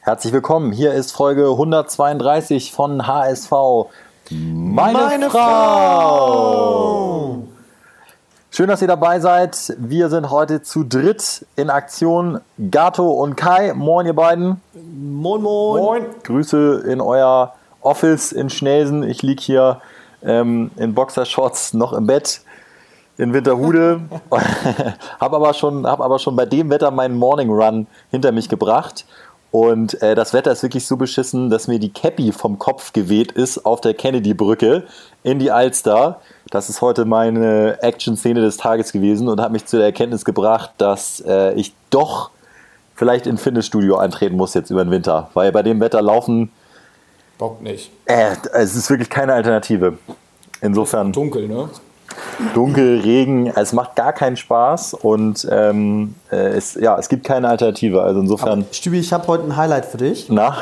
Herzlich willkommen. Hier ist Folge 132 von HSV. Meine, Meine Frau. Frau. Schön, dass ihr dabei seid. Wir sind heute zu dritt in Aktion. Gato und Kai. Moin, ihr beiden. Moin, moin. Moin. Grüße in euer Office in Schnelsen. Ich liege hier ähm, in Boxershorts noch im Bett in Winterhude. habe aber, schon, hab aber schon bei dem Wetter meinen Morning Run hinter mich gebracht. Und äh, das Wetter ist wirklich so beschissen, dass mir die Cappy vom Kopf geweht ist auf der Kennedy-Brücke in die Alster. Das ist heute meine Action-Szene des Tages gewesen und hat mich zu der Erkenntnis gebracht, dass äh, ich doch vielleicht in Fitnessstudio eintreten muss jetzt über den Winter. Weil bei dem Wetter laufen. Bock nicht. Äh, es ist wirklich keine Alternative. Insofern. Dunkel, ne? Dunkel, Regen, es macht gar keinen Spaß und ähm, äh, es, ja, es gibt keine Alternative. Also insofern. Aber, Stübi, ich habe heute ein Highlight für dich. Na?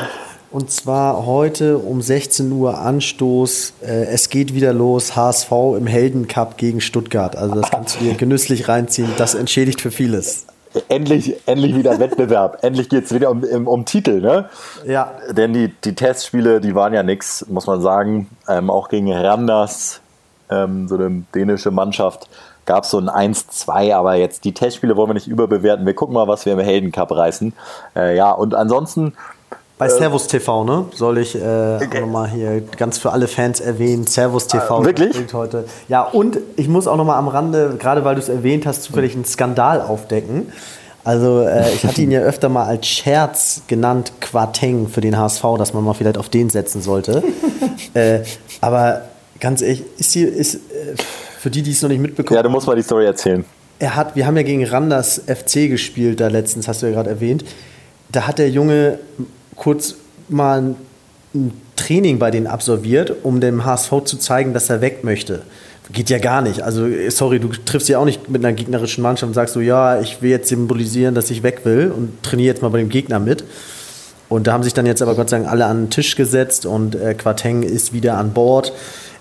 Und zwar heute um 16 Uhr Anstoß. Äh, es geht wieder los. HSV im Heldencup gegen Stuttgart. Also das kannst du dir genüsslich reinziehen. Das entschädigt für vieles. Endlich, endlich wieder Wettbewerb. endlich geht es wieder um, um, um, Titel, ne? Ja. Denn die, die Testspiele, die waren ja nichts, muss man sagen. Ähm, auch gegen Randers ähm, so eine dänische Mannschaft, gab es so ein 1-2, aber jetzt die Testspiele wollen wir nicht überbewerten. Wir gucken mal, was wir im Helden Cup reißen. Äh, ja, und ansonsten. Bei äh, Servus TV, ne? Soll ich äh, okay. nochmal hier ganz für alle Fans erwähnen. Servus TV. Äh, wirklich? Heute. Ja, und ich muss auch nochmal am Rande, gerade weil du es erwähnt hast, zufällig einen Skandal aufdecken. Also äh, ich hatte ihn ja öfter mal als Scherz genannt, Quateng für den HSV, dass man mal vielleicht auf den setzen sollte. äh, aber ganz ehrlich, ist hier, ist, äh, für die, die es noch nicht mitbekommen Ja, du musst mal die Story erzählen. Er hat, wir haben ja gegen Randers FC gespielt, da letztens, hast du ja gerade erwähnt. Da hat der Junge kurz mal ein, ein Training bei denen absolviert, um dem HSV zu zeigen, dass er weg möchte. Geht ja gar nicht. Also, sorry, du triffst ja auch nicht mit einer gegnerischen Mannschaft und sagst so, ja, ich will jetzt symbolisieren, dass ich weg will und trainiere jetzt mal bei dem Gegner mit. Und da haben sich dann jetzt aber Gott sei Dank alle an den Tisch gesetzt und äh, Quateng ist wieder an Bord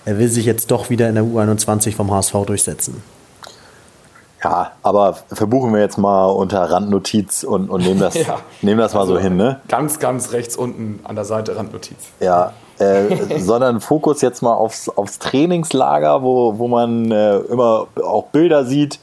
er will sich jetzt doch wieder in der U21 vom HSV durchsetzen. Ja, aber verbuchen wir jetzt mal unter Randnotiz und, und nehmen, das, ja. nehmen das mal also so hin. Ne? Ganz, ganz rechts unten an der Seite Randnotiz. Ja, äh, sondern Fokus jetzt mal aufs, aufs Trainingslager, wo, wo man äh, immer auch Bilder sieht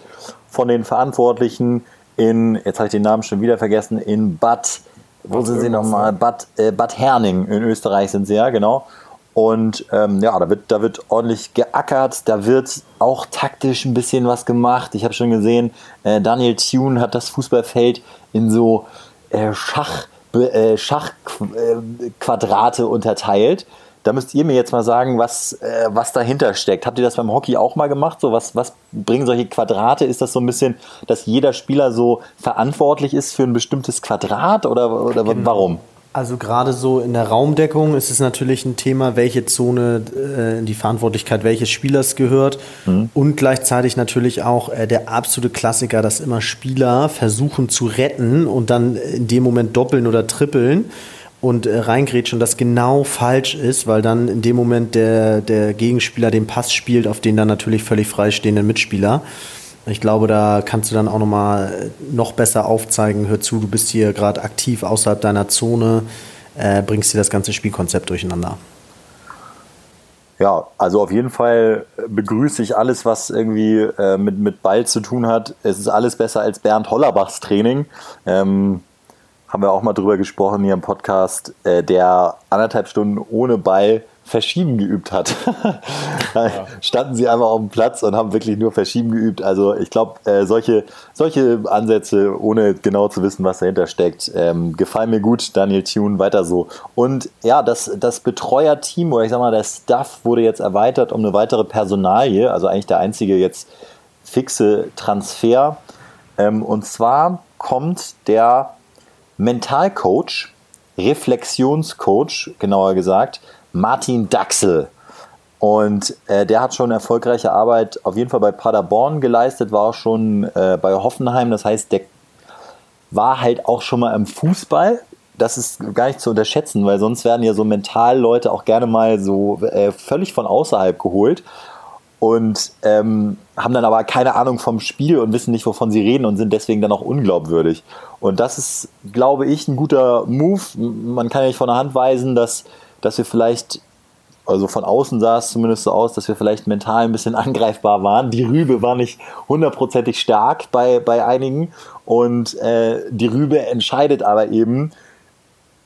von den Verantwortlichen in, jetzt habe ich den Namen schon wieder vergessen, in Bad, wo Bad sind sie nochmal? Bad, äh, Bad Herning in Österreich sind sie ja, genau. Und ähm, ja, da wird, da wird ordentlich geackert, da wird auch taktisch ein bisschen was gemacht. Ich habe schon gesehen, äh, Daniel Thune hat das Fußballfeld in so äh, Schach, äh, Schachquadrate unterteilt. Da müsst ihr mir jetzt mal sagen, was, äh, was dahinter steckt. Habt ihr das beim Hockey auch mal gemacht? So, was, was bringen solche Quadrate? Ist das so ein bisschen, dass jeder Spieler so verantwortlich ist für ein bestimmtes Quadrat oder, oder genau. warum? Also gerade so in der Raumdeckung ist es natürlich ein Thema, welche Zone äh, in die Verantwortlichkeit welches Spielers gehört mhm. und gleichzeitig natürlich auch äh, der absolute Klassiker, dass immer Spieler versuchen zu retten und dann in dem Moment doppeln oder trippeln und äh, reingrätschen, das genau falsch ist, weil dann in dem Moment der, der Gegenspieler den Pass spielt auf den dann natürlich völlig freistehenden Mitspieler. Ich glaube, da kannst du dann auch nochmal noch besser aufzeigen, hör zu, du bist hier gerade aktiv außerhalb deiner Zone, äh, bringst dir das ganze Spielkonzept durcheinander. Ja, also auf jeden Fall begrüße ich alles, was irgendwie äh, mit, mit Ball zu tun hat. Es ist alles besser als Bernd Hollerbachs Training. Ähm, haben wir auch mal drüber gesprochen hier im Podcast, äh, der anderthalb Stunden ohne Ball Verschieben geübt hat. ja. standen sie einfach auf dem Platz und haben wirklich nur Verschieben geübt. Also ich glaube, äh, solche, solche Ansätze, ohne genau zu wissen, was dahinter steckt, ähm, gefallen mir gut. Daniel Thune, weiter so. Und ja, das, das Betreuerteam oder ich sag mal, der Staff wurde jetzt erweitert um eine weitere Personalie, also eigentlich der einzige jetzt fixe Transfer. Ähm, und zwar kommt der Mentalcoach, Reflexionscoach, genauer gesagt, Martin Daxel. Und äh, der hat schon erfolgreiche Arbeit auf jeden Fall bei Paderborn geleistet, war auch schon äh, bei Hoffenheim. Das heißt, der war halt auch schon mal im Fußball. Das ist gar nicht zu unterschätzen, weil sonst werden ja so mental Leute auch gerne mal so äh, völlig von außerhalb geholt. und ähm, haben dann aber keine Ahnung vom Spiel und wissen nicht, wovon sie reden und sind deswegen dann auch unglaubwürdig. Und das ist, glaube ich, ein guter Move. Man kann ja nicht von der Hand weisen, dass, dass wir vielleicht, also von außen sah es zumindest so aus, dass wir vielleicht mental ein bisschen angreifbar waren. Die Rübe war nicht hundertprozentig stark bei, bei einigen und äh, die Rübe entscheidet aber eben,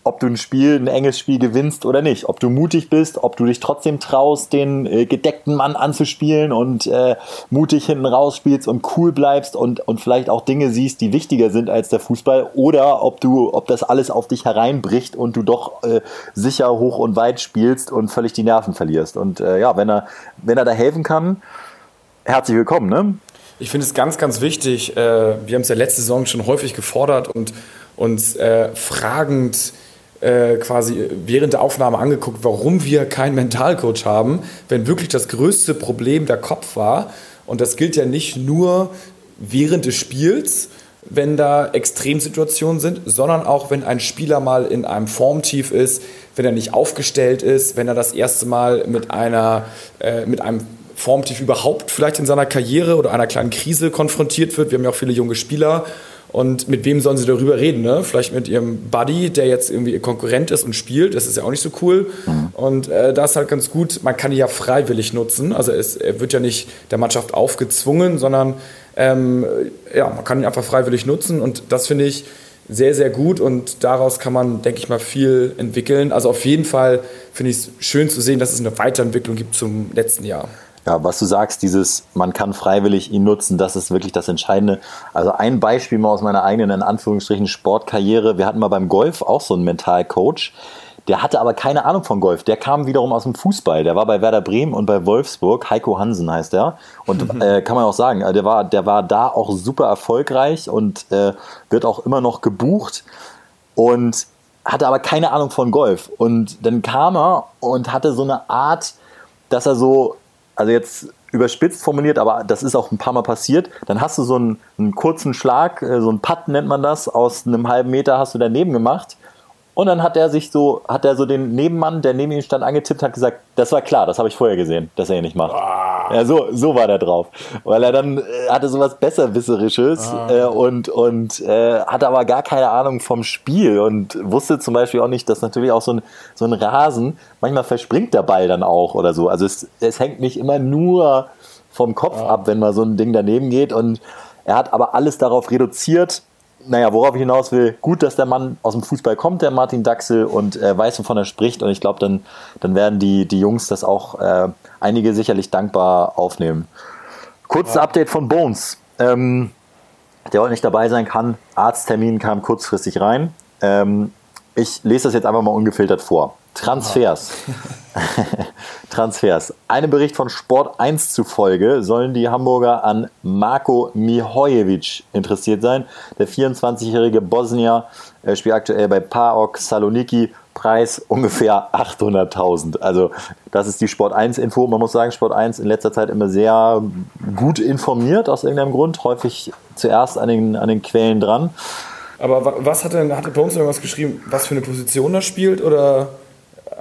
ob du ein Spiel, ein enges Spiel gewinnst oder nicht. Ob du mutig bist, ob du dich trotzdem traust, den äh, gedeckten Mann anzuspielen und äh, mutig hinten rausspielst und cool bleibst und, und vielleicht auch Dinge siehst, die wichtiger sind als der Fußball. Oder ob du, ob das alles auf dich hereinbricht und du doch äh, sicher hoch und weit spielst und völlig die Nerven verlierst. Und äh, ja, wenn er, wenn er da helfen kann, herzlich willkommen, ne? Ich finde es ganz, ganz wichtig. Äh, wir haben es ja letzte Saison schon häufig gefordert und uns äh, fragend äh, quasi während der Aufnahme angeguckt, warum wir keinen Mentalcoach haben, wenn wirklich das größte Problem der Kopf war. Und das gilt ja nicht nur während des Spiels, wenn da Extremsituationen sind, sondern auch wenn ein Spieler mal in einem Formtief ist, wenn er nicht aufgestellt ist, wenn er das erste Mal mit einer äh, mit einem Formtief überhaupt vielleicht in seiner Karriere oder einer kleinen Krise konfrontiert wird. Wir haben ja auch viele junge Spieler und mit wem sollen sie darüber reden? Ne? Vielleicht mit ihrem Buddy, der jetzt irgendwie ihr Konkurrent ist und spielt. Das ist ja auch nicht so cool. Mhm. Und äh, da ist halt ganz gut, man kann ihn ja freiwillig nutzen. Also es, er wird ja nicht der Mannschaft aufgezwungen, sondern ähm, ja, man kann ihn einfach freiwillig nutzen. Und das finde ich sehr, sehr gut. Und daraus kann man, denke ich mal, viel entwickeln. Also auf jeden Fall finde ich es schön zu sehen, dass es eine Weiterentwicklung gibt zum letzten Jahr. Ja, was du sagst, dieses, man kann freiwillig ihn nutzen, das ist wirklich das Entscheidende. Also ein Beispiel mal aus meiner eigenen, in Anführungsstrichen, Sportkarriere. Wir hatten mal beim Golf auch so einen Mentalcoach. Der hatte aber keine Ahnung von Golf. Der kam wiederum aus dem Fußball. Der war bei Werder Bremen und bei Wolfsburg. Heiko Hansen heißt er. Und mhm. äh, kann man auch sagen, der war, der war da auch super erfolgreich und äh, wird auch immer noch gebucht. Und hatte aber keine Ahnung von Golf. Und dann kam er und hatte so eine Art, dass er so also jetzt überspitzt formuliert, aber das ist auch ein paar Mal passiert, dann hast du so einen, einen kurzen Schlag, äh, so einen Putt nennt man das, aus einem halben Meter hast du daneben gemacht und dann hat er sich so, hat er so den Nebenmann, der neben ihm stand, angetippt, hat gesagt, das war klar, das habe ich vorher gesehen, dass er ihn nicht macht. Ah. Ja, so, so war der drauf. Weil er dann äh, hatte sowas Besserwisserisches ah. äh, und, und äh, hatte aber gar keine Ahnung vom Spiel und wusste zum Beispiel auch nicht, dass natürlich auch so ein, so ein Rasen, manchmal verspringt der Ball dann auch oder so. Also es, es hängt nicht immer nur vom Kopf ah. ab, wenn mal so ein Ding daneben geht und er hat aber alles darauf reduziert, naja, worauf ich hinaus will, gut, dass der Mann aus dem Fußball kommt, der Martin Daxel, und äh, weiß, wovon er spricht. Und ich glaube, dann, dann werden die, die Jungs das auch äh, einige sicherlich dankbar aufnehmen. Kurzes ja. Update von Bones. Ähm, der heute nicht dabei sein kann. Arzttermin kam kurzfristig rein. Ähm, ich lese das jetzt einfach mal ungefiltert vor. Transfers. Transfers. Einem Bericht von Sport 1 zufolge sollen die Hamburger an Marko Mihojevic interessiert sein. Der 24-jährige Bosnier spielt aktuell bei PAOK Saloniki. Preis ungefähr 800.000. Also das ist die Sport 1 Info. Man muss sagen, Sport 1 in letzter Zeit immer sehr gut informiert aus irgendeinem Grund. Häufig zuerst an den, an den Quellen dran. Aber was hat denn, hat er bei uns irgendwas geschrieben, was für eine Position er spielt oder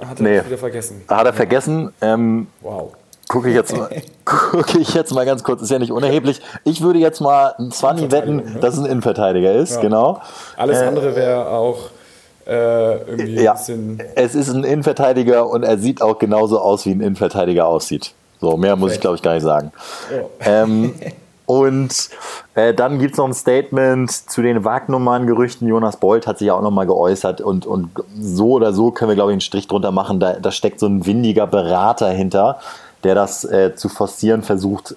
hat er nee, wieder vergessen? Hat er vergessen. Ähm, wow. Gucke ich, jetzt mal, gucke ich jetzt mal ganz kurz, ist ja nicht unerheblich. Ich würde jetzt mal ein 20 wetten, ne? dass es ein Innenverteidiger ist, ja. genau. Alles äh, andere wäre auch äh, irgendwie ja, ein bisschen. Es ist ein Innenverteidiger und er sieht auch genauso aus, wie ein Innenverteidiger aussieht. So, mehr muss ich glaube ich gar nicht sagen. Ja. Ähm, Und äh, dann gibt es noch ein Statement zu den Wagnummern-Gerüchten. Jonas Bolt hat sich ja auch nochmal geäußert und, und so oder so können wir, glaube ich, einen Strich drunter machen. Da, da steckt so ein windiger Berater hinter, der das äh, zu forcieren versucht.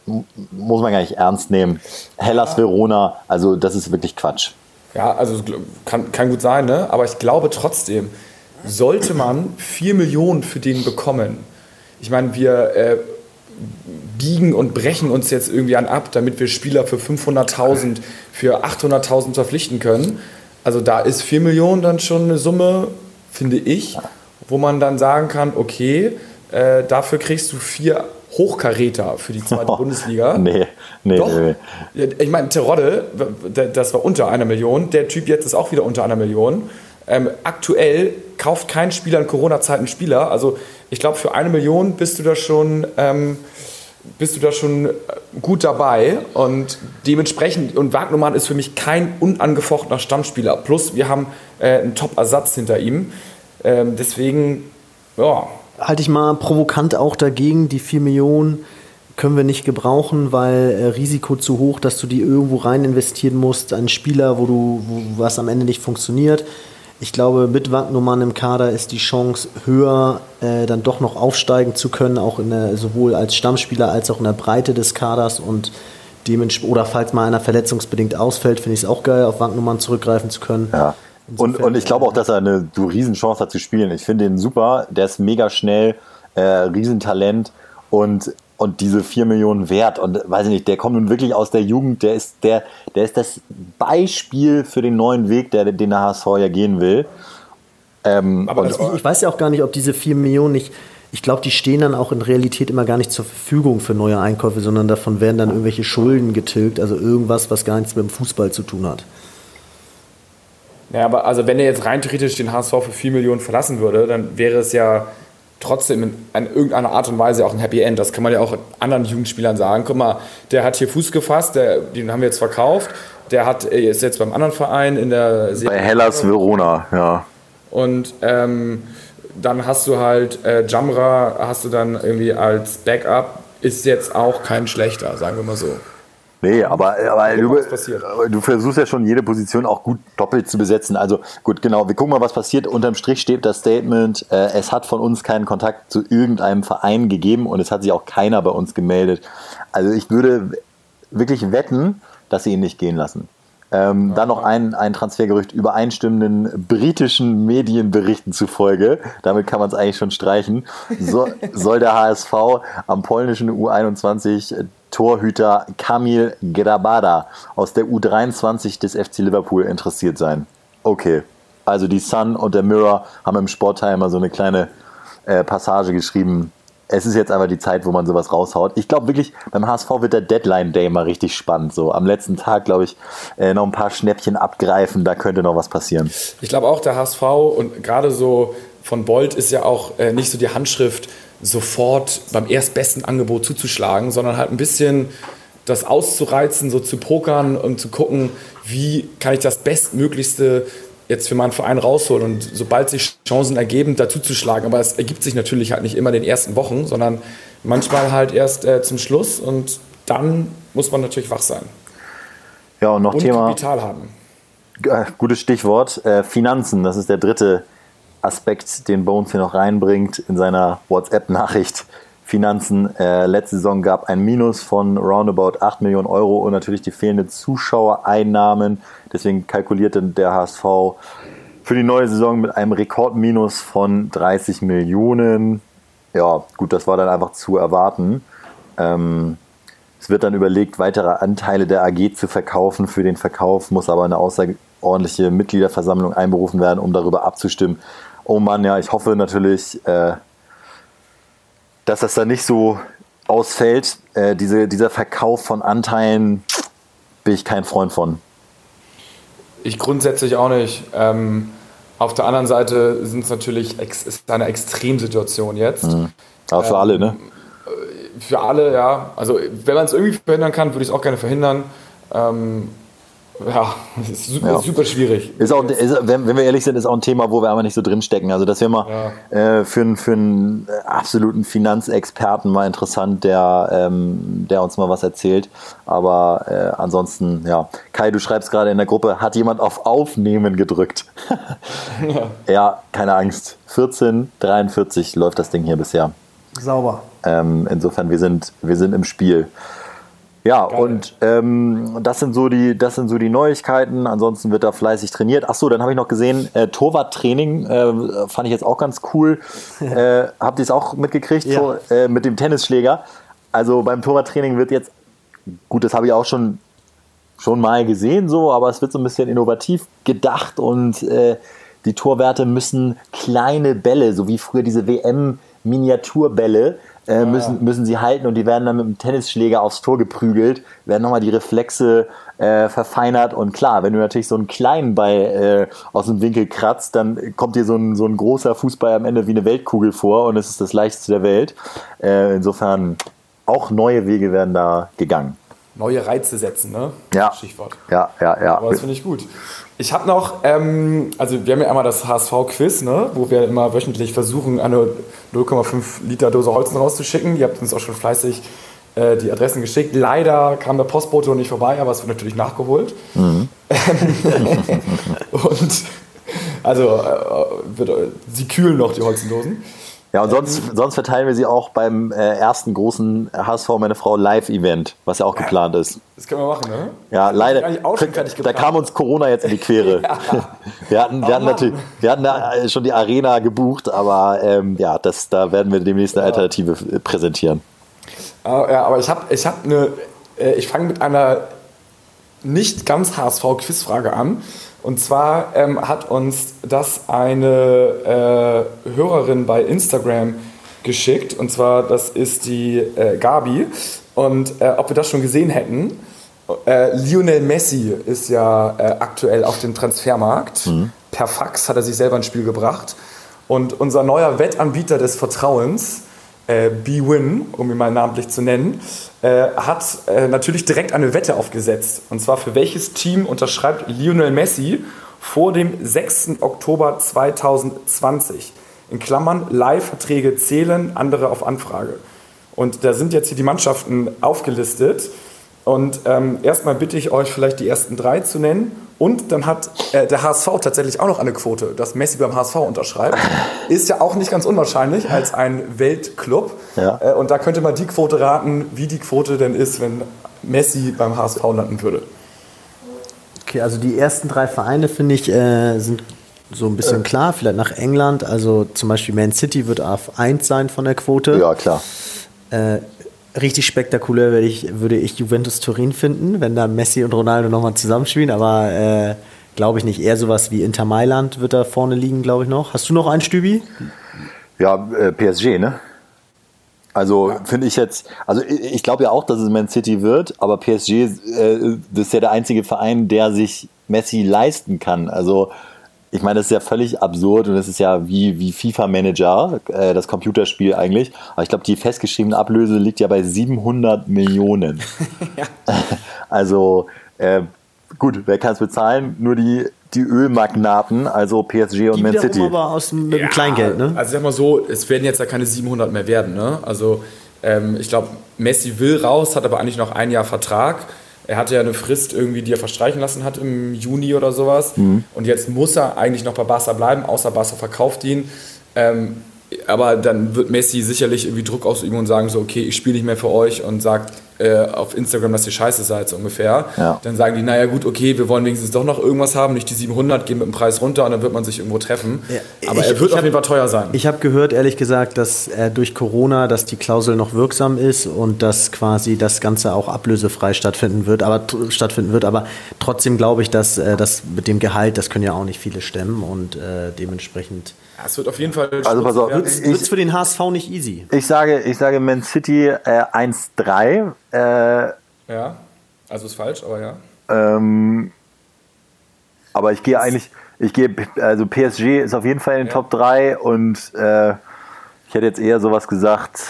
Muss man gar nicht ernst nehmen. Hellas Verona, also das ist wirklich Quatsch. Ja, also kann, kann gut sein, ne? aber ich glaube trotzdem, sollte man 4 Millionen für den bekommen. Ich meine, wir. Äh, biegen und brechen uns jetzt irgendwie an ab, damit wir Spieler für 500.000, für 800.000 verpflichten können. Also da ist 4 Millionen dann schon eine Summe, finde ich, wo man dann sagen kann, okay, äh, dafür kriegst du vier Hochkaräter für die zweite oh, Bundesliga. Nee, nee, Doch. nee. Ich meine, Terodde, das war unter einer Million. Der Typ jetzt ist auch wieder unter einer Million. Ähm, aktuell kauft kein Spieler in Corona-Zeiten Spieler. Also ich glaube, für eine Million bist du da schon ähm, bist du da schon gut dabei und dementsprechend, und Wagnumann ist für mich kein unangefochtener Stammspieler. Plus, wir haben äh, einen Top-Ersatz hinter ihm. Ähm, deswegen, ja. Halte ich mal provokant auch dagegen, die 4 Millionen können wir nicht gebrauchen, weil äh, Risiko zu hoch, dass du die irgendwo rein investieren musst, ein Spieler, wo du wo was am Ende nicht funktioniert. Ich glaube, mit Wagnumann im Kader ist die Chance höher, äh, dann doch noch aufsteigen zu können, auch in der, sowohl als Stammspieler als auch in der Breite des Kaders und dementsprechend, oder falls mal einer verletzungsbedingt ausfällt, finde ich es auch geil, auf Wagnumann zurückgreifen zu können. Ja. Und, und ich glaube auch, dass er eine so Riesenchance hat zu spielen. Ich finde ihn super, der ist mega schnell, äh, Riesentalent und und diese 4 Millionen wert. Und weiß ich nicht, der kommt nun wirklich aus der Jugend, der ist, der, der ist das Beispiel für den neuen Weg, der, den der HSV ja gehen will. Ähm, Aber ich, ich, weiß ja auch gar nicht, ob diese 4 Millionen nicht. Ich glaube, die stehen dann auch in Realität immer gar nicht zur Verfügung für neue Einkäufe, sondern davon werden dann irgendwelche Schulden getilgt, also irgendwas, was gar nichts mit dem Fußball zu tun hat. Ja, aber also wenn er jetzt rein theoretisch den HSV für 4 Millionen verlassen würde, dann wäre es ja trotzdem in, in, irgendeiner Art und Weise auch ein Happy End. Das kann man ja auch anderen Jugendspielern sagen. Guck mal, der hat hier Fuß gefasst, der, den haben wir jetzt verkauft. Der hat, ist jetzt beim anderen Verein in der Serie. Bei Hellas Verona, ja. Und ähm, dann hast du halt äh, Jamra, hast du dann irgendwie als Backup, ist jetzt auch kein schlechter, sagen wir mal so. Nee, aber, aber du, du, versuchst ja schon jede Position auch gut doppelt zu besetzen. Also gut, genau, wir gucken mal, was passiert. Unterm Strich steht das Statement, äh, es hat von uns keinen Kontakt zu irgendeinem Verein gegeben und es hat sich auch keiner bei uns gemeldet. Also ich würde wirklich wetten, dass sie ihn nicht gehen lassen. Ähm, dann noch ein, ein Transfergerücht übereinstimmenden britischen Medienberichten zufolge, damit kann man es eigentlich schon streichen, so, soll der HSV am polnischen U21 Torhüter Kamil Grabada aus der U23 des FC Liverpool interessiert sein. Okay, also die Sun und der Mirror haben im Sportteil immer so eine kleine äh, Passage geschrieben. Es ist jetzt einfach die Zeit, wo man sowas raushaut. Ich glaube wirklich, beim HSV wird der Deadline Day mal richtig spannend. So am letzten Tag, glaube ich, äh, noch ein paar Schnäppchen abgreifen, da könnte noch was passieren. Ich glaube auch, der HSV und gerade so von Bolt ist ja auch äh, nicht so die Handschrift, sofort beim erstbesten Angebot zuzuschlagen, sondern halt ein bisschen das auszureizen, so zu pokern und zu gucken, wie kann ich das Bestmöglichste jetzt für meinen Verein rausholen und sobald sich Chancen ergeben, dazu zu schlagen. Aber es ergibt sich natürlich halt nicht immer in den ersten Wochen, sondern manchmal halt erst äh, zum Schluss und dann muss man natürlich wach sein. Ja, und noch und Thema. Kapital haben. Äh, gutes Stichwort. Äh, Finanzen, das ist der dritte Aspekt, den Bones hier noch reinbringt in seiner WhatsApp-Nachricht. Finanzen. Äh, letzte Saison gab ein Minus von roundabout 8 Millionen Euro und natürlich die fehlenden Zuschauereinnahmen. Deswegen kalkulierte der HSV für die neue Saison mit einem Rekordminus von 30 Millionen. Ja, gut, das war dann einfach zu erwarten. Ähm, es wird dann überlegt, weitere Anteile der AG zu verkaufen. Für den Verkauf muss aber eine außerordentliche Mitgliederversammlung einberufen werden, um darüber abzustimmen, oh Mann, ja, ich hoffe natürlich, äh, dass das da nicht so ausfällt. Äh, diese, dieser Verkauf von Anteilen bin ich kein Freund von. Ich grundsätzlich auch nicht. Ähm, auf der anderen Seite sind es natürlich ist eine Extremsituation jetzt. Mhm. Aber für ähm, alle, ne? Äh, für alle, ja. Also wenn man es irgendwie verhindern kann, würde ich es auch gerne verhindern. Ähm, ja, ist super, ja. super schwierig. Ist auch, ist, wenn, wenn, wir ehrlich sind, ist auch ein Thema, wo wir aber nicht so drinstecken. Also das wäre mal ja. äh, für, für einen absoluten Finanzexperten mal interessant, der, ähm, der uns mal was erzählt. Aber äh, ansonsten, ja. Kai, du schreibst gerade in der Gruppe, hat jemand auf Aufnehmen gedrückt? ja. ja, keine Angst. 14:43 läuft das Ding hier bisher. Sauber. Ähm, insofern, wir sind, wir sind im Spiel. Ja, Geil. und ähm, das, sind so die, das sind so die Neuigkeiten. Ansonsten wird da fleißig trainiert. Achso, dann habe ich noch gesehen, äh, Torwarttraining äh, fand ich jetzt auch ganz cool. äh, habt ihr es auch mitgekriegt ja. so, äh, mit dem Tennisschläger? Also beim Torwarttraining wird jetzt, gut, das habe ich auch schon, schon mal gesehen, so, aber es wird so ein bisschen innovativ gedacht und äh, die Torwerte müssen kleine Bälle, so wie früher diese WM-Miniaturbälle, äh, müssen, müssen sie halten und die werden dann mit dem Tennisschläger aufs Tor geprügelt, werden nochmal die Reflexe äh, verfeinert und klar, wenn du natürlich so einen kleinen Ball äh, aus dem Winkel kratzt, dann kommt dir so ein, so ein großer Fußball am Ende wie eine Weltkugel vor und es ist das leichteste der Welt. Äh, insofern auch neue Wege werden da gegangen. Neue Reize setzen, ne? Ja. Stichwort. Ja, ja, ja. Aber das finde ich gut. Ich habe noch, ähm, also wir haben ja immer das HSV-Quiz, ne, wo wir immer wöchentlich versuchen, eine 0,5 Liter Dose Holzen rauszuschicken. Ihr habt uns auch schon fleißig äh, die Adressen geschickt. Leider kam der Postbote nicht vorbei, aber es wird natürlich nachgeholt. Mhm. Und also äh, wird, sie kühlen noch die Holzendosen. Ja, und sonst, sonst verteilen wir sie auch beim äh, ersten großen HSV Meine Frau Live-Event, was ja auch geplant ist. Das können wir machen, ne? Ja, leider. Da kam uns Corona jetzt in die Quere. ja. Wir hatten, wir, hatten natürlich, wir hatten da äh, schon die Arena gebucht, aber ähm, ja, das, da werden wir demnächst eine Alternative äh, präsentieren. Uh, ja, aber ich habe ich hab eine. Äh, ich fange mit einer nicht ganz HSV-Quizfrage an. Und zwar ähm, hat uns das eine äh, Hörerin bei Instagram geschickt. Und zwar, das ist die äh, Gabi. Und äh, ob wir das schon gesehen hätten, äh, Lionel Messi ist ja äh, aktuell auf dem Transfermarkt. Mhm. Per Fax hat er sich selber ins Spiel gebracht. Und unser neuer Wettanbieter des Vertrauens, äh, B-Win, um ihn mal namentlich zu nennen, äh, hat äh, natürlich direkt eine Wette aufgesetzt. Und zwar für welches Team unterschreibt Lionel Messi vor dem 6. Oktober 2020? In Klammern, Leihverträge zählen, andere auf Anfrage. Und da sind jetzt hier die Mannschaften aufgelistet. Und ähm, erstmal bitte ich euch vielleicht die ersten drei zu nennen. Und dann hat äh, der HSV tatsächlich auch noch eine Quote, dass Messi beim HSV unterschreibt. Ist ja auch nicht ganz unwahrscheinlich als ein Weltclub. Ja. Äh, und da könnte man die Quote raten, wie die Quote denn ist, wenn Messi beim HSV landen würde. Okay, also die ersten drei Vereine, finde ich, äh, sind so ein bisschen äh. klar. Vielleicht nach England. Also zum Beispiel Man City wird auf 1 sein von der Quote. Ja, klar. Richtig spektakulär würde ich, würde ich Juventus Turin finden, wenn da Messi und Ronaldo nochmal zusammenspielen, aber äh, glaube ich nicht. Eher sowas wie Inter Mailand wird da vorne liegen, glaube ich noch. Hast du noch einen Stübi? Ja, äh, PSG, ne? Also ja. finde ich jetzt, also ich, glaube ja auch, dass es Man City wird, aber PSG äh, ist ja der einzige Verein, der sich Messi leisten kann. Also ich meine, das ist ja völlig absurd und das ist ja wie, wie FIFA-Manager, äh, das Computerspiel eigentlich. Aber ich glaube, die festgeschriebene Ablöse liegt ja bei 700 Millionen. ja. Also äh, gut, wer kann es bezahlen? Nur die, die Ölmagnaten, also PSG und die Man City. aber aus dem, mit ja, Kleingeld, ne? Also sag mal so, es werden jetzt ja keine 700 mehr werden, ne? Also ähm, ich glaube, Messi will raus, hat aber eigentlich noch ein Jahr Vertrag er hatte ja eine Frist irgendwie, die er verstreichen lassen hat im Juni oder sowas. Mhm. Und jetzt muss er eigentlich noch bei Barca bleiben, außer Barca verkauft ihn. Ähm, aber dann wird Messi sicherlich irgendwie Druck ausüben und sagen so, okay, ich spiele nicht mehr für euch und sagt äh, auf Instagram, dass ihr scheiße seid, so ungefähr. Ja. Dann sagen die, naja gut, okay, wir wollen wenigstens doch noch irgendwas haben, nicht die 700, gehen mit dem Preis runter und dann wird man sich irgendwo treffen. Ja, Aber ich, er wird auf hab, jeden Fall teuer sein. Ich habe gehört, ehrlich gesagt, dass äh, durch Corona, dass die Klausel noch wirksam ist und dass quasi das Ganze auch ablösefrei stattfinden wird, aber stattfinden wird. Aber trotzdem glaube ich, dass äh, das mit dem Gehalt, das können ja auch nicht viele stemmen und äh, dementsprechend ja, es wird auf jeden Fall. Also pass auf, wird es für den HSV nicht easy. Ich sage, ich sage Man City äh, 1-3. Äh, ja, also ist falsch, aber ja. Ähm, aber ich gehe eigentlich, ich gehe, also PSG ist auf jeden Fall in den ja. Top 3 und äh, ich hätte jetzt eher sowas gesagt,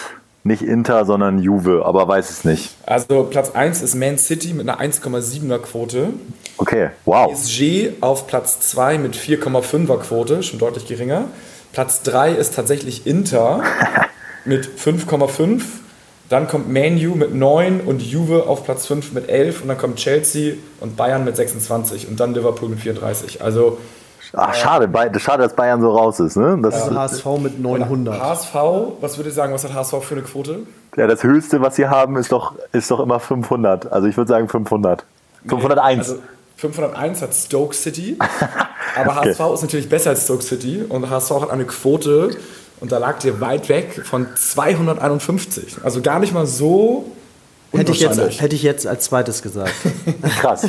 nicht Inter, sondern Juve, aber weiß es nicht. Also Platz 1 ist Man City mit einer 1,7er Quote. Okay, wow. PSG auf Platz 2 mit 4,5er Quote, schon deutlich geringer. Platz 3 ist tatsächlich Inter mit 5,5. Dann kommt Manu mit 9 und Juve auf Platz 5 mit 11. Und dann kommt Chelsea und Bayern mit 26 und dann Liverpool mit 34. Also Ach, schade, schade, dass Bayern so raus ist. Ne? Das ja, HSV mit 900. HSV, was würde ich sagen, was hat HSV für eine Quote? Ja, das Höchste, was sie haben, ist doch, ist doch immer 500. Also ich würde sagen 500. 501. Also 501 hat Stoke City. aber okay. HSV ist natürlich besser als Stoke City. Und HSV hat eine Quote, und da lag ihr weit weg, von 251. Also gar nicht mal so Hätte ich, jetzt, hätte ich jetzt als zweites gesagt. Krass.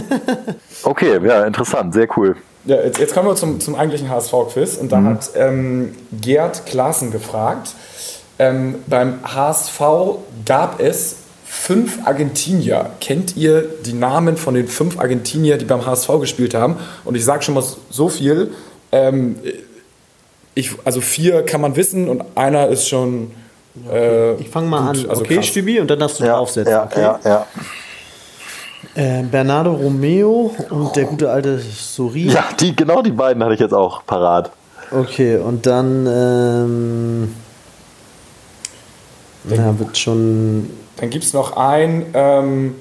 Okay, ja, interessant, sehr cool. Ja, jetzt, jetzt kommen wir zum, zum eigentlichen HSV-Quiz. Und da mhm. hat ähm, Gerd Klaassen gefragt, ähm, beim HSV gab es fünf Argentinier. Kennt ihr die Namen von den fünf Argentinier, die beim HSV gespielt haben? Und ich sage schon mal so viel. Ähm, ich, also vier kann man wissen und einer ist schon Äh, Ich fange mal gut, an. also okay, krass. Stübi, und dann darfst du Ja, draufsetzen. ja, okay? ja, ja. Äh, Bernardo Romeo und der gute alte Sori. Ja, die, genau die beiden hatte ich jetzt auch parat. Okay, und dann ähm, ja, wird schon. Dann gibt es noch einen, ähm,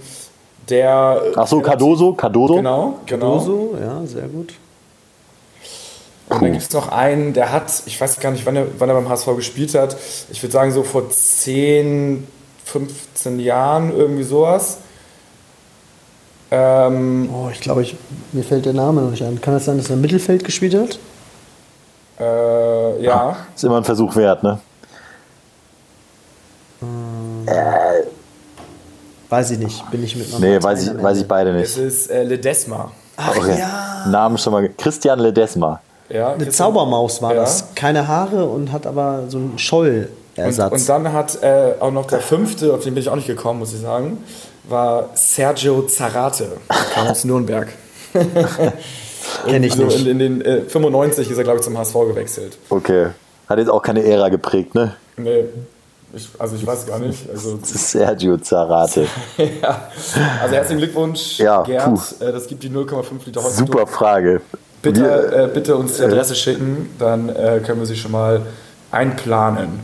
der. Ach so, Cardoso, Cardoso. Genau, genau. Cardoso, ja, sehr gut. Und dann gibt es noch einen, der hat, ich weiß gar nicht, wann er, wann er beim HSV gespielt hat. Ich würde sagen, so vor 10, 15 Jahren, irgendwie sowas. Ähm, Oh, ich glaube, ich, mir fällt der Name noch nicht ein. Kann das sein, dass er im Mittelfeld gespielt hat? äh, ja. Ist immer ein Versuch wert, ne? Weiß ich nicht. Bin ich mit Nee, weiß ich, weiß ich beide Es nicht. ist äh, Ledesma. Ach Okay. ja. Namen schon mal. Christian Ledesma. Ja, Eine Zaubermaus war Ja. das. Keine Haare und hat aber so einen Schollersatz. Und, und dann hat äh, auch noch der fünfte, auf den bin ich auch nicht gekommen, muss ich sagen, war Sergio Zarate. Kam aus Nürnberg. Kenn ich so nicht. In, in den äh, 95 ist er, glaube ich, zum HSV gewechselt. Okay. Hat jetzt auch keine Ära geprägt, ne? Nee, ich, also ich weiß gar nicht. Also, Sergio Zarate. ja. also herzlichen Glückwunsch, Ja, Gerd. Äh, das gibt die 0,5 Liter heute. Super Frage. Bitte, Wir- äh, bitte uns die Adresse schicken, dann äh, können wir sie schon mal einplanen.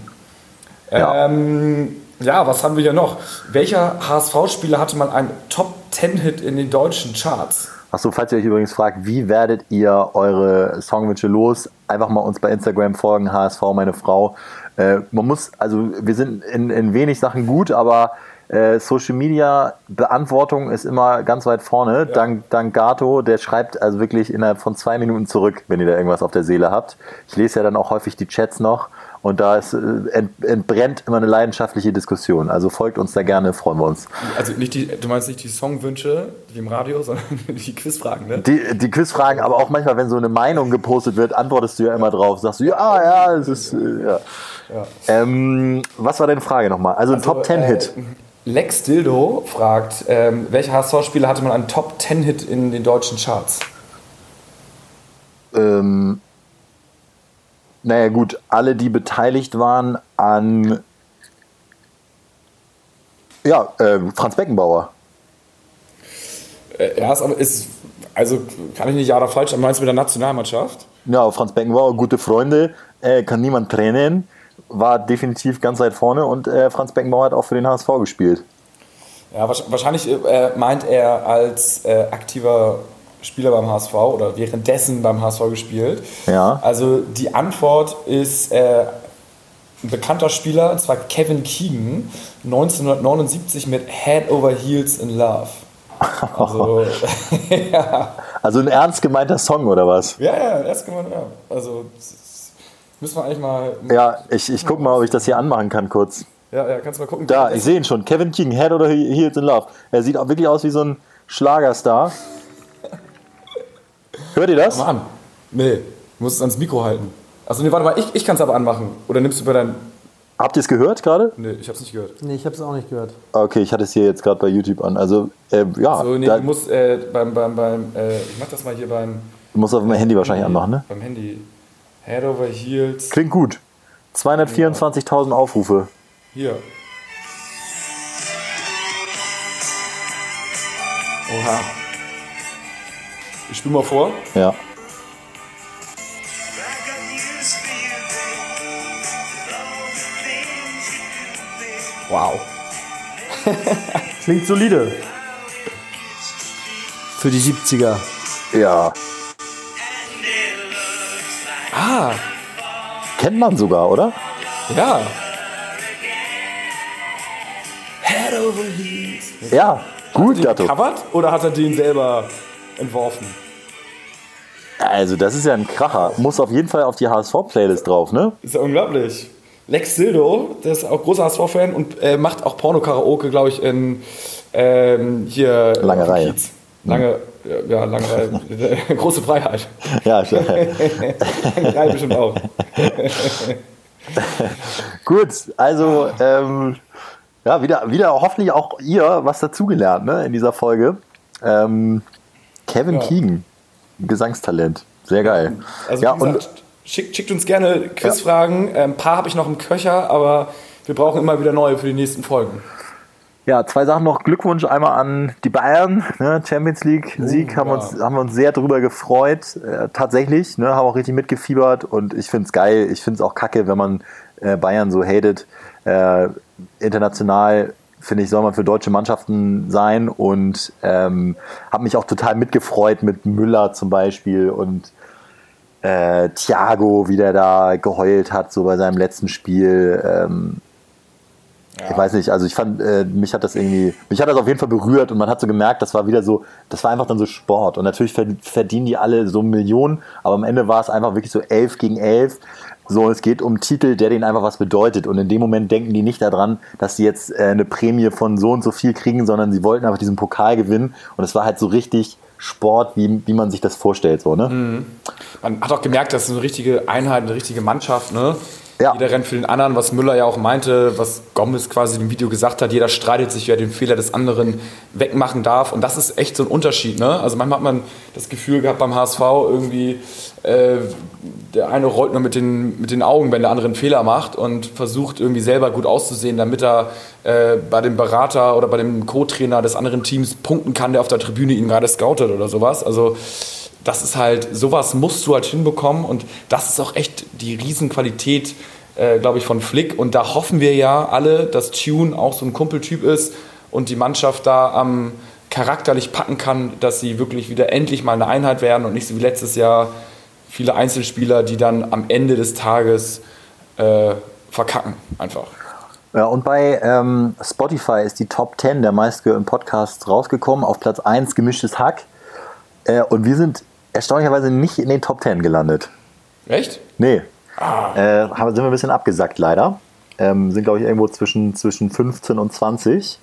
Ja. Ähm, ja, was haben wir hier noch? Welcher HSV-Spieler hatte mal einen Top-10-Hit in den deutschen Charts? Achso, falls ihr euch übrigens fragt, wie werdet ihr eure Songwünsche los? Einfach mal uns bei Instagram folgen, HSV, meine Frau. Äh, man muss, also wir sind in, in wenig Sachen gut, aber äh, Social Media Beantwortung ist immer ganz weit vorne. Dank, dank Gato, der schreibt also wirklich innerhalb von zwei Minuten zurück, wenn ihr da irgendwas auf der Seele habt. Ich lese ja dann auch häufig die Chats noch und da ist, äh, ent, entbrennt immer eine leidenschaftliche Diskussion. Also folgt uns da gerne, freuen wir uns. Also nicht die, du meinst nicht die Songwünsche wie im Radio, sondern die Quizfragen, ne? Die, die Quizfragen, aber auch manchmal, wenn so eine Meinung gepostet wird, antwortest du ja immer drauf. Sagst du, ja, ja, es ist. Äh, ja. Ähm, was war deine Frage nochmal? Also ein Top 10 Hit. Äh, Lex Dildo fragt, ähm, welcher HSV-Spieler hatte mal einen Top-10-Hit in den deutschen Charts? Ähm, naja, gut, alle, die beteiligt waren an. Ja, äh, Franz Beckenbauer. Äh, ja, ist aber ist, also kann ich nicht ja oder falsch, aber meinst du mit der Nationalmannschaft? Ja, Franz Beckenbauer, gute Freunde, äh, kann niemand trennen, war definitiv ganz weit vorne und äh, Franz Beckenbauer hat auch für den HSV gespielt. Ja, wahrsch- wahrscheinlich äh, meint er als äh, aktiver Spieler beim HSV oder währenddessen beim HSV gespielt. Ja. Also die Antwort ist äh, ein bekannter Spieler, und zwar Kevin Keegan, 1979 mit Head Over Heels in Love. Also, ja. Also ein ernst gemeinter Song oder was? Ja, ja, erst gemeint, ja. Also, müssen wir eigentlich mal. Ja, ich, ich guck mal, ob ich das hier anmachen kann kurz. Ja, ja, kannst du mal gucken. Da, ich sehe ihn schon. Kevin King, Head oder He- Heels in Love. Er sieht auch wirklich aus wie so ein Schlagerstar. Hört ihr das? Mal an. Nee, du musst es ans Mikro halten. Achso, nee, warte mal, ich, ich kann es aber anmachen. Oder nimmst du über dein. Habt ihr es gehört gerade? Nee, ich hab's nicht gehört. Nee, ich habe es auch nicht gehört. Okay, ich hatte es hier jetzt gerade bei YouTube an. Also, äh, ja, So, nee, da, du musst äh, beim, beim, beim, äh, ich mach das mal hier beim, du musst auf mein Handy wahrscheinlich anmachen, ne? beim Handy. Head over Heels. Klingt gut. 224.000 Aufrufe. Hier. Oha. Ich spiel mal vor. Ja. Wow. Klingt solide. Für die 70er. Ja. Ah, Kennt man sogar, oder? ja. Head over Heels. Ja. Gut, Gatto. Covered oder hat er den selber entworfen? Also, das ist ja ein Kracher. Muss auf jeden Fall auf die HSV-Playlist drauf, ne? Ist ja unglaublich. Lex Sildo, der ist auch großer HSV-Fan und äh, macht auch Porno-Karaoke, glaube ich, in ähm, hier. Lange Reihe. Kiez. Lange, ja, lange Reihe. Große Freiheit. Ja, schon. Lange Reihe bestimmt auch. Gut, also ähm, ja, wieder, wieder hoffentlich auch ihr was dazugelernt ne, in dieser Folge. Ähm, Kevin Ja. Keegan, Gesangstalent, sehr geil. Also, ja, gesagt, schickt, schickt uns gerne Quizfragen. Ein paar habe ich noch im Köcher, aber wir brauchen immer wieder neue für die nächsten Folgen. Ja, zwei Sachen noch. Glückwunsch einmal an die Bayern. Ne? Champions League Sieg Oh, haben, wir ja. uns, haben wir uns sehr drüber gefreut. Äh, tatsächlich, ne? haben auch richtig mitgefiebert und ich finde es geil. Ich finde es auch kacke, wenn man äh, Bayern so hatet. Äh, international finde ich, soll man für deutsche Mannschaften sein und ähm, habe mich auch total mitgefreut mit Müller zum Beispiel und äh, Thiago, wie der da geheult hat, so bei seinem letzten Spiel. Ähm, Ich weiß nicht, also ich fand, äh, mich hat das irgendwie, mich hat das auf jeden Fall berührt und man hat so gemerkt, das war wieder so, das war einfach dann so Sport und natürlich verd- verdienen die alle so Millionen, aber am Ende war es einfach wirklich so elf gegen elf. So, es geht um einen Titel, der denen einfach was bedeutet und in dem Moment denken die nicht daran, dass sie jetzt äh, eine Prämie von so und so viel kriegen, sondern sie wollten einfach diesen Pokal gewinnen und es war halt so richtig Sport, wie, wie man sich das vorstellt, so, ne? Man hat auch gemerkt, das ist eine richtige Einheit, eine richtige Mannschaft. Ne? Ja. Jeder rennt für den anderen, was Müller ja auch meinte, was Gomez quasi im Video gesagt hat. Jeder streitet sich, wer den Fehler des anderen wegmachen darf. Und das ist echt so ein Unterschied. Ne? Also manchmal hat man das Gefühl gehabt beim HSV irgendwie, äh, der eine rollt nur mit den, mit den Augen, wenn der andere einen Fehler macht und versucht irgendwie selber gut auszusehen, damit er äh, bei dem Berater oder bei dem Co-Trainer des anderen Teams punkten kann, der auf der Tribüne ihn gerade scoutet oder sowas. Also das ist halt, sowas musst du halt hinbekommen und das ist auch echt die Riesenqualität, äh, glaube ich, von Flick. Und da hoffen wir ja alle, dass Tune auch so ein Kumpeltyp ist und die Mannschaft da am charakterlich packen kann, dass sie wirklich wieder endlich mal eine Einheit werden und nicht so wie letztes Jahr viele Einzelspieler, die dann am Ende des Tages äh, verkacken einfach. Ja, und bei ähm, Spotify ist die Top 10 der meistgehörten Podcasts rausgekommen. Auf Platz 1 gemischtes Hack. Äh, und wir sind erstaunlicherweise nicht in den Top 10 gelandet. Echt? Nee. Äh, haben, sind wir ein bisschen abgesackt leider. Ähm, sind, glaube ich, irgendwo zwischen, zwischen 15 und 20.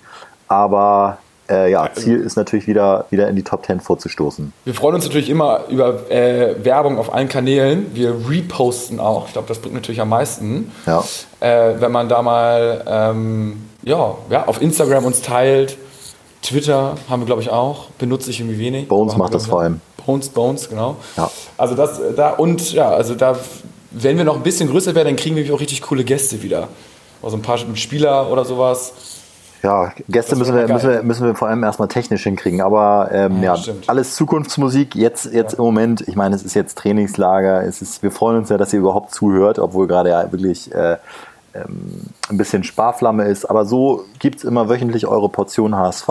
Aber äh, ja, Ziel ist natürlich wieder, wieder in die Top 10 vorzustoßen. Wir freuen uns natürlich immer über äh, Werbung auf allen Kanälen. Wir reposten auch. Ich glaube, das bringt natürlich am meisten. Ja. Äh, wenn man da mal ähm, ja, ja, auf Instagram uns teilt. Twitter haben wir, glaube ich, auch. Benutze ich irgendwie wenig. Bones Aber haben macht das vor allem. Bones, Bones, genau. Ja. Also das da und ja, also da, wenn wir noch ein bisschen größer werden, dann kriegen wir auch richtig coole Gäste wieder. Also ein paar Spieler oder sowas. Ja, Gäste müssen wir, müssen, wir, müssen wir vor allem erstmal technisch hinkriegen. Aber ähm, Ja, ja, alles Zukunftsmusik. Jetzt, jetzt im Moment, ich meine, es ist jetzt Trainingslager. Es ist, wir freuen uns ja, dass ihr überhaupt zuhört, obwohl gerade ja wirklich äh, ähm, ein bisschen Sparflamme ist. Aber so gibt es immer wöchentlich eure Portion HSV,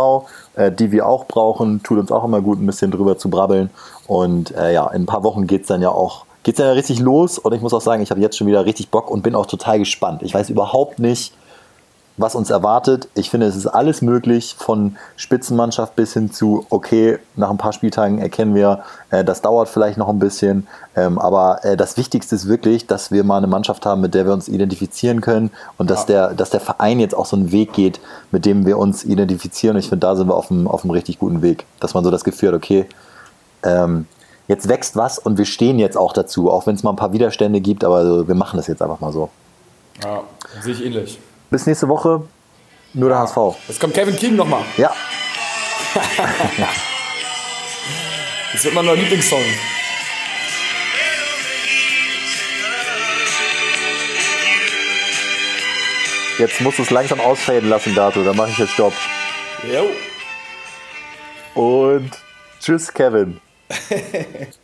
äh, die wir auch brauchen. Tut uns auch immer gut, ein bisschen drüber zu brabbeln. Und äh, ja, in ein paar Wochen geht es dann ja auch. Geht's dann ja richtig los und ich muss auch sagen, ich habe jetzt schon wieder richtig Bock und bin auch total gespannt. Ich weiß überhaupt nicht, was uns erwartet. Ich finde, es ist alles möglich, von Spitzenmannschaft bis hin zu, okay, nach ein paar Spieltagen erkennen wir, äh, das dauert vielleicht noch ein bisschen, ähm, aber äh, das Wichtigste ist wirklich, dass wir mal eine Mannschaft haben, mit der wir uns identifizieren können und dass, der, dass der Verein jetzt auch so einen Weg geht, mit dem wir uns identifizieren. Und ich finde, da sind wir auf einem, auf einem richtig guten Weg, dass man so das Gefühl hat, okay, ähm, jetzt wächst was und wir stehen jetzt auch dazu, auch wenn es mal ein paar Widerstände gibt, aber wir machen das jetzt einfach mal so. Ja, sehe ich ähnlich. Bis nächste Woche, nur der HSV. Jetzt kommt Kevin King nochmal. Ja. Das wird mein neuer Lieblingssong. Jetzt musst du es langsam ausfaden lassen, Dato. Dann mache ich jetzt Stopp. Jo. Und tschüss, Kevin.